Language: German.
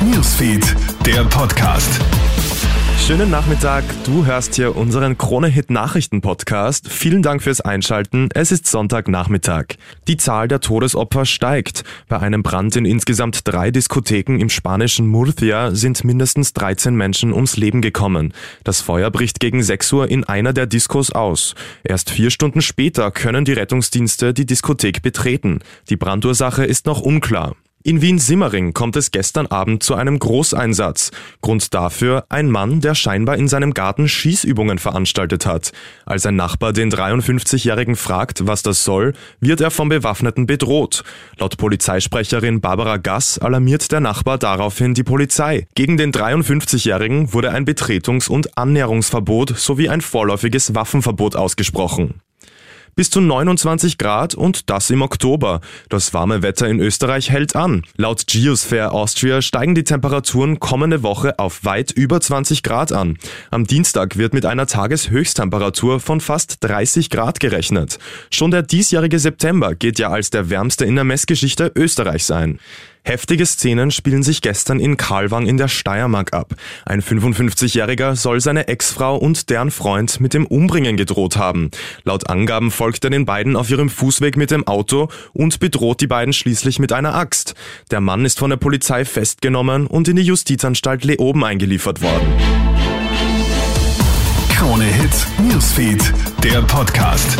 Newsfeed, der Podcast. Schönen Nachmittag, du hörst hier unseren Krone-Hit Nachrichten-Podcast. Vielen Dank fürs Einschalten. Es ist Sonntagnachmittag. Die Zahl der Todesopfer steigt. Bei einem Brand in insgesamt drei Diskotheken im spanischen Murcia sind mindestens 13 Menschen ums Leben gekommen. Das Feuer bricht gegen 6 Uhr in einer der Diskos aus. Erst vier Stunden später können die Rettungsdienste die Diskothek betreten. Die Brandursache ist noch unklar. In Wien-Simmering kommt es gestern Abend zu einem Großeinsatz. Grund dafür ein Mann, der scheinbar in seinem Garten Schießübungen veranstaltet hat. Als ein Nachbar den 53-Jährigen fragt, was das soll, wird er vom Bewaffneten bedroht. Laut Polizeisprecherin Barbara Gass alarmiert der Nachbar daraufhin die Polizei. Gegen den 53-Jährigen wurde ein Betretungs- und Annäherungsverbot sowie ein vorläufiges Waffenverbot ausgesprochen bis zu 29 Grad und das im Oktober. Das warme Wetter in Österreich hält an. Laut Geosphere Austria steigen die Temperaturen kommende Woche auf weit über 20 Grad an. Am Dienstag wird mit einer Tageshöchsttemperatur von fast 30 Grad gerechnet. Schon der diesjährige September geht ja als der wärmste in der Messgeschichte Österreichs ein. Heftige Szenen spielen sich gestern in Karlwang in der Steiermark ab. Ein 55-Jähriger soll seine Ex-Frau und deren Freund mit dem Umbringen gedroht haben. Laut Angaben folgt er den beiden auf ihrem Fußweg mit dem Auto und bedroht die beiden schließlich mit einer Axt. Der Mann ist von der Polizei festgenommen und in die Justizanstalt Leoben eingeliefert worden. Krone Hits, Newsfeed, der Podcast.